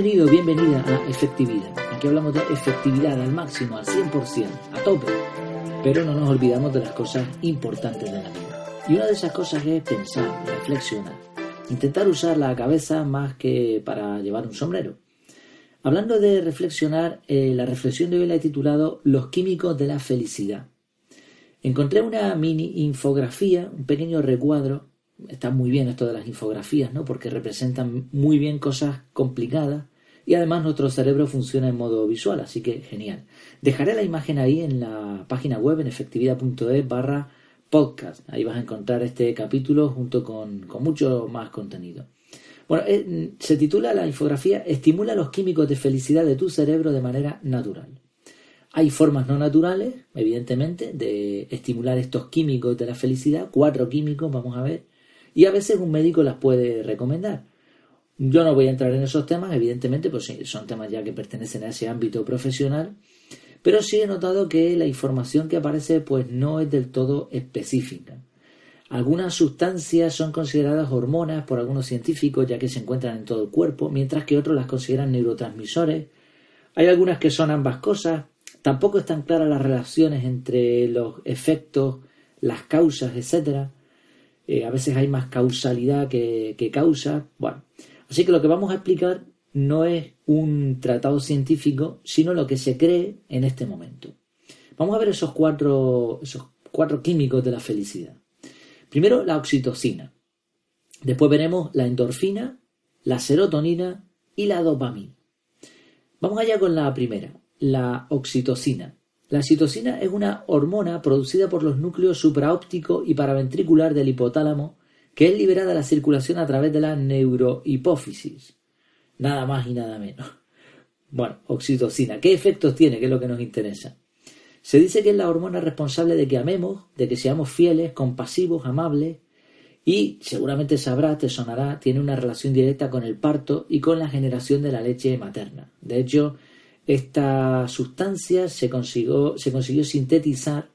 Bienvenido, bienvenida a Efectividad. Aquí hablamos de efectividad al máximo, al 100%, a tope. Pero no nos olvidamos de las cosas importantes de la vida. Y una de esas cosas es pensar, reflexionar. Intentar usar la cabeza más que para llevar un sombrero. Hablando de reflexionar, eh, la reflexión de hoy la he titulado Los químicos de la felicidad. Encontré una mini infografía, un pequeño recuadro. Está muy bien esto de las infografías, ¿no? Porque representan muy bien cosas complicadas y además nuestro cerebro funciona en modo visual, así que genial. Dejaré la imagen ahí en la página web en efectividad.es barra podcast. Ahí vas a encontrar este capítulo junto con, con mucho más contenido. Bueno, eh, se titula la infografía Estimula los químicos de felicidad de tu cerebro de manera natural. Hay formas no naturales, evidentemente, de estimular estos químicos de la felicidad, cuatro químicos, vamos a ver, y a veces un médico las puede recomendar. Yo no voy a entrar en esos temas, evidentemente, pues son temas ya que pertenecen a ese ámbito profesional, pero sí he notado que la información que aparece pues no es del todo específica. Algunas sustancias son consideradas hormonas por algunos científicos ya que se encuentran en todo el cuerpo, mientras que otros las consideran neurotransmisores. Hay algunas que son ambas cosas, Tampoco están claras las relaciones entre los efectos, las causas, etc. Eh, a veces hay más causalidad que, que causa. Bueno, así que lo que vamos a explicar no es un tratado científico, sino lo que se cree en este momento. Vamos a ver esos cuatro, esos cuatro químicos de la felicidad. Primero, la oxitocina. Después veremos la endorfina, la serotonina y la dopamina. Vamos allá con la primera, la oxitocina. La oxitocina es una hormona producida por los núcleos supraóptico y paraventricular del hipotálamo que es liberada la circulación a través de la neurohipófisis. Nada más y nada menos. Bueno, oxitocina. ¿Qué efectos tiene? ¿Qué es lo que nos interesa? Se dice que es la hormona responsable de que amemos, de que seamos fieles, compasivos, amables y seguramente sabrás, te sonará, tiene una relación directa con el parto y con la generación de la leche materna. De hecho, esta sustancia se consiguió sintetizar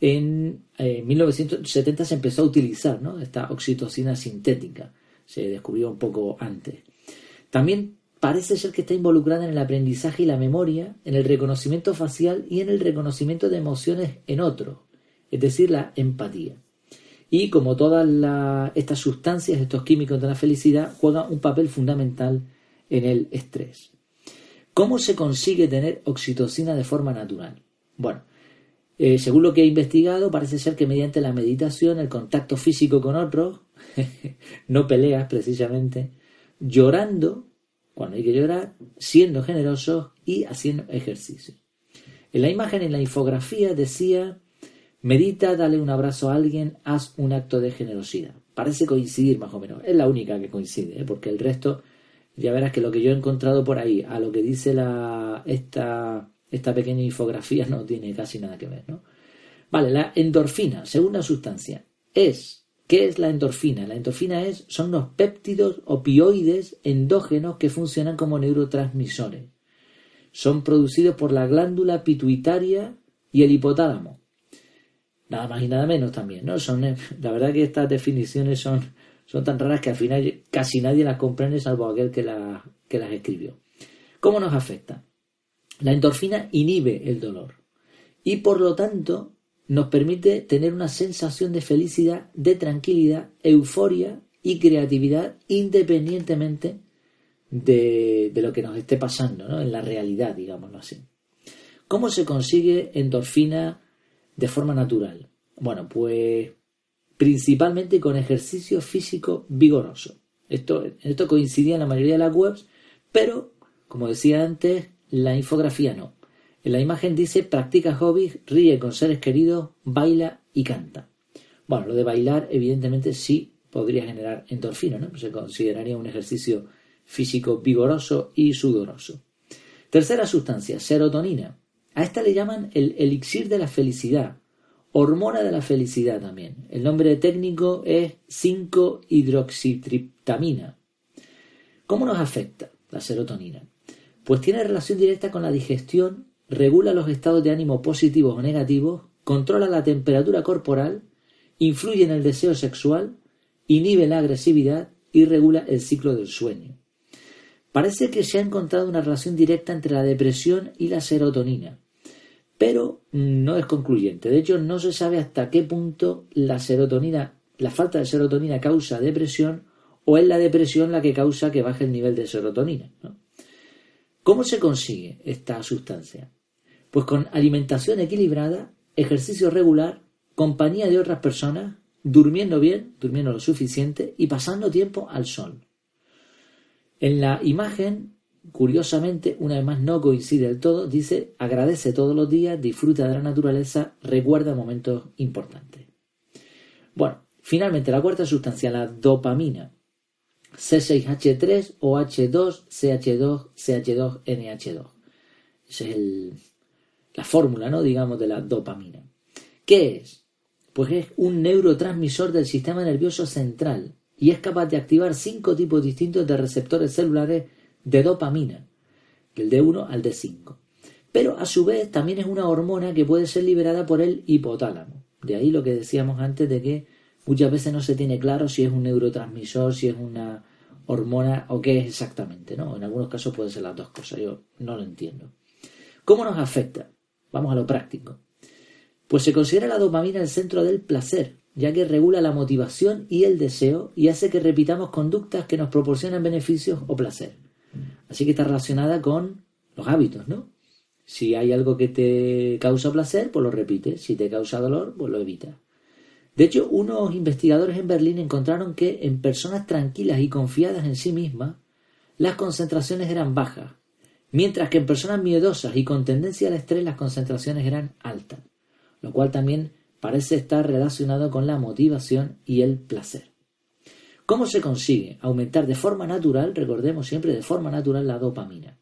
en 1970 eh, se empezó a utilizar esta oxitocina sintética. Se descubrió un poco antes. También parece ser que está involucrada en el aprendizaje y la memoria, en el reconocimiento facial y en el reconocimiento de emociones en otros, es decir, la empatía. Y como todas estas sustancias, estos químicos de la felicidad, juegan un papel fundamental en el estrés. ¿Cómo se consigue tener oxitocina de forma natural? Bueno, eh, según lo que he investigado, parece ser que mediante la meditación, el contacto físico con otros, no peleas precisamente, llorando, cuando hay que llorar, siendo generosos y haciendo ejercicio. En la imagen, en la infografía, decía, medita, dale un abrazo a alguien, haz un acto de generosidad. Parece coincidir más o menos, es la única que coincide, ¿eh? porque el resto ya verás que lo que yo he encontrado por ahí a lo que dice la, esta, esta pequeña infografía no tiene casi nada que ver, ¿no? Vale, la endorfina, segunda sustancia, es, ¿qué es la endorfina? La endorfina es, son los péptidos opioides endógenos que funcionan como neurotransmisores. Son producidos por la glándula pituitaria y el hipotálamo. Nada más y nada menos también, ¿no? Son, la verdad que estas definiciones son, son tan raras que al final casi nadie las comprende salvo aquel que, que las escribió. ¿Cómo nos afecta? La endorfina inhibe el dolor y por lo tanto nos permite tener una sensación de felicidad, de tranquilidad, euforia y creatividad independientemente de, lo que nos esté pasando ¿no? en la realidad, digámoslo así. ¿Cómo se consigue endorfina de forma natural? Bueno, pues principalmente con ejercicio físico vigoroso. Esto, esto coincidía en la mayoría de las webs, pero, como decía antes, la infografía no. En la imagen dice practica hobbies, ríe con seres queridos, baila y canta. Bueno, lo de bailar evidentemente sí podría generar endorfina, ¿no? Se consideraría un ejercicio físico vigoroso y sudoroso. Tercera sustancia, serotonina. A esta le llaman el elixir de la felicidad hormona de la felicidad también. El nombre técnico es 5-hidroxitriptamina. ¿Cómo nos afecta la serotonina? Pues tiene relación directa con la digestión, regula los estados de ánimo positivos o negativos, controla la temperatura corporal, influye en el deseo sexual, inhibe la agresividad y regula el ciclo del sueño. Parece que se ha encontrado una relación directa entre la depresión y la serotonina, pero no es concluyente. De hecho, no se sabe hasta qué punto la serotonina, la falta de serotonina causa depresión o es la depresión la que causa que baje el nivel de serotonina. ¿Cómo se consigue esta sustancia? Pues con alimentación equilibrada, ejercicio regular, compañía de otras personas, durmiendo bien, durmiendo lo suficiente y pasando tiempo al sol. En la imagen, curiosamente, una vez más no coincide del todo, dice agradece todos los días, disfruta de la naturaleza, recuerda momentos importantes. Bueno, finalmente la cuarta sustancia, la dopamina. C6H3 o H2, CH2, CH2, NH2. Esa es la fórmula, ¿no? Digamos, de la dopamina. ¿Qué es? Pues es un neurotransmisor del sistema nervioso central y es capaz de activar cinco tipos distintos de receptores celulares de dopamina, del D1 al D5. Pero a su vez también es una hormona que puede ser liberada por el hipotálamo. De ahí lo que decíamos antes de que muchas veces no se tiene claro si es un neurotransmisor, si es una hormona o qué es exactamente, ¿no? En algunos casos pueden ser las dos cosas, yo no lo entiendo. ¿Cómo nos afecta? Vamos a lo práctico. Pues se considera la dopamina el centro del placer, ya que regula la motivación y el deseo y hace que repitamos conductas que nos proporcionan beneficios o placer. Así que está relacionada con los hábitos, ¿no? Si hay algo que te causa placer, pues lo repites. Si te causa dolor, pues lo evitas. De hecho, unos investigadores en Berlín encontraron que en personas tranquilas y confiadas en sí mismas, las concentraciones eran bajas, mientras que en personas miedosas y con tendencia al estrés las concentraciones eran altas, lo cual también parece estar relacionado con la motivación y el placer. ¿Cómo se consigue aumentar de forma natural, recordemos siempre de forma natural la dopamina?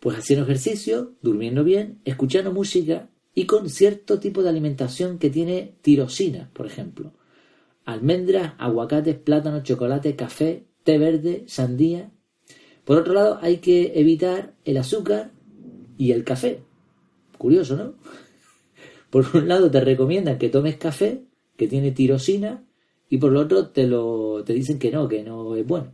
Pues haciendo ejercicio, durmiendo bien, escuchando música y con cierto tipo de alimentación que tiene tirosina, por ejemplo. Almendras, aguacates, plátanos, chocolate, café, té verde, sandía. Por otro lado, hay que evitar el azúcar y el café. Curioso, ¿no? Por un lado te recomiendan que tomes café, que tiene tirosina, y por el otro te, lo, te dicen que no, que no es bueno.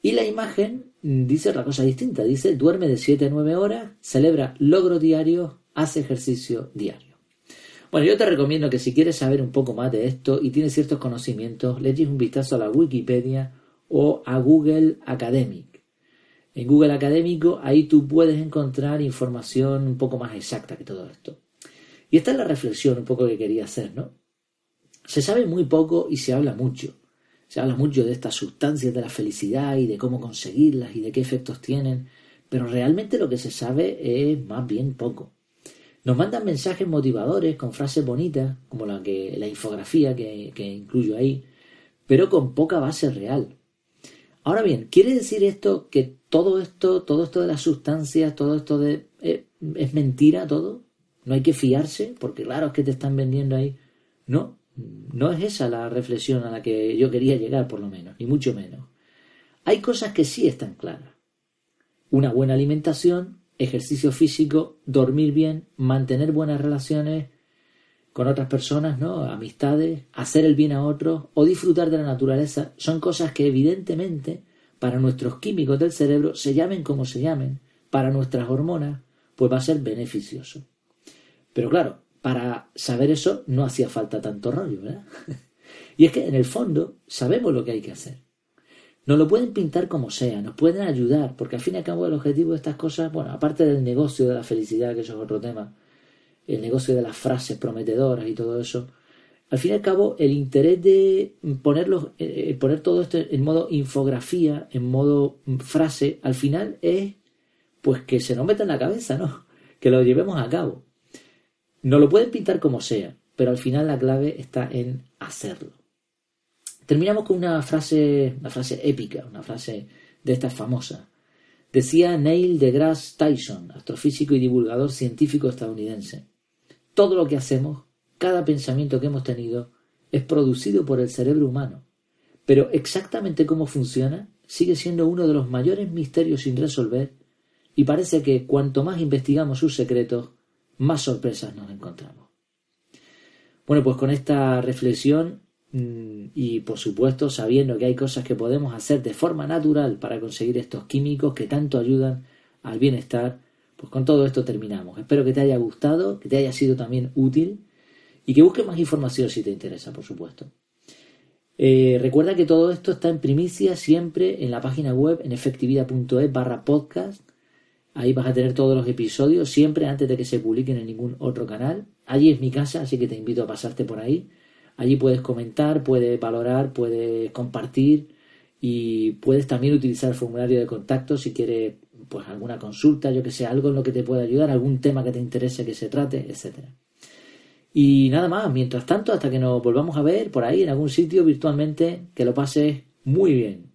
Y la imagen dice otra cosa distinta. Dice, duerme de 7 a 9 horas, celebra logros diarios, hace ejercicio diario. Bueno, yo te recomiendo que si quieres saber un poco más de esto y tienes ciertos conocimientos, le eches un vistazo a la Wikipedia o a Google Academic. En Google Académico ahí tú puedes encontrar información un poco más exacta que todo esto. Y esta es la reflexión un poco que quería hacer, ¿no? Se sabe muy poco y se habla mucho. Se habla mucho de estas sustancias de la felicidad y de cómo conseguirlas y de qué efectos tienen, pero realmente lo que se sabe es más bien poco. Nos mandan mensajes motivadores con frases bonitas, como la, que, la infografía que, incluyo ahí, pero con poca base real. Ahora bien, ¿quiere decir esto que todo esto, todo esto de las sustancias, todo esto de... Eh, es mentira todo? no hay que fiarse, porque claro es que te están vendiendo ahí. No, no es esa la reflexión a la que yo quería llegar, por lo menos, ni mucho menos. Hay cosas que sí están claras. Una buena alimentación, ejercicio físico, dormir bien, mantener buenas relaciones con otras personas, ¿no? Amistades, hacer el bien a otros o disfrutar de la naturaleza son cosas que evidentemente para nuestros químicos del cerebro, se llamen como se llamen, para nuestras hormonas, pues va a ser beneficioso. Pero claro, para saber eso no hacía falta tanto rollo, ¿verdad? y es que en el fondo sabemos lo que hay que hacer. Nos lo pueden pintar como sea, nos pueden ayudar, porque al fin y al cabo el objetivo de estas cosas, bueno, aparte del negocio de la felicidad, que eso es otro tema, el negocio de las frases prometedoras y todo eso, al fin y al cabo el interés de ponerlo, eh, poner todo esto en modo infografía, en modo frase, al final es pues que se nos meta en la cabeza, ¿no? Que lo llevemos a cabo. No lo pueden pintar como sea, pero al final la clave está en hacerlo. Terminamos con una frase, una frase épica, una frase de esta famosa. Decía Neil deGrasse Tyson, astrofísico y divulgador científico estadounidense. Todo lo que hacemos, cada pensamiento que hemos tenido, es producido por el cerebro humano. Pero exactamente cómo funciona sigue siendo uno de los mayores misterios sin resolver y parece que cuanto más investigamos sus secretos, más sorpresas nos encontramos. Bueno, pues con esta reflexión y por supuesto sabiendo que hay cosas que podemos hacer de forma natural para conseguir estos químicos que tanto ayudan al bienestar, pues con todo esto terminamos. Espero que te haya gustado, que te haya sido también útil y que busques más información si te interesa, por supuesto. Eh, recuerda que todo esto está en primicia siempre en la página web en efectividad.es barra podcast. Ahí vas a tener todos los episodios siempre antes de que se publiquen en ningún otro canal. Allí es mi casa, así que te invito a pasarte por ahí. Allí puedes comentar, puedes valorar, puedes compartir y puedes también utilizar el formulario de contacto si quieres pues alguna consulta, yo que sé, algo en lo que te pueda ayudar, algún tema que te interese que se trate, etcétera. Y nada más, mientras tanto, hasta que nos volvamos a ver por ahí en algún sitio virtualmente, que lo pases muy bien.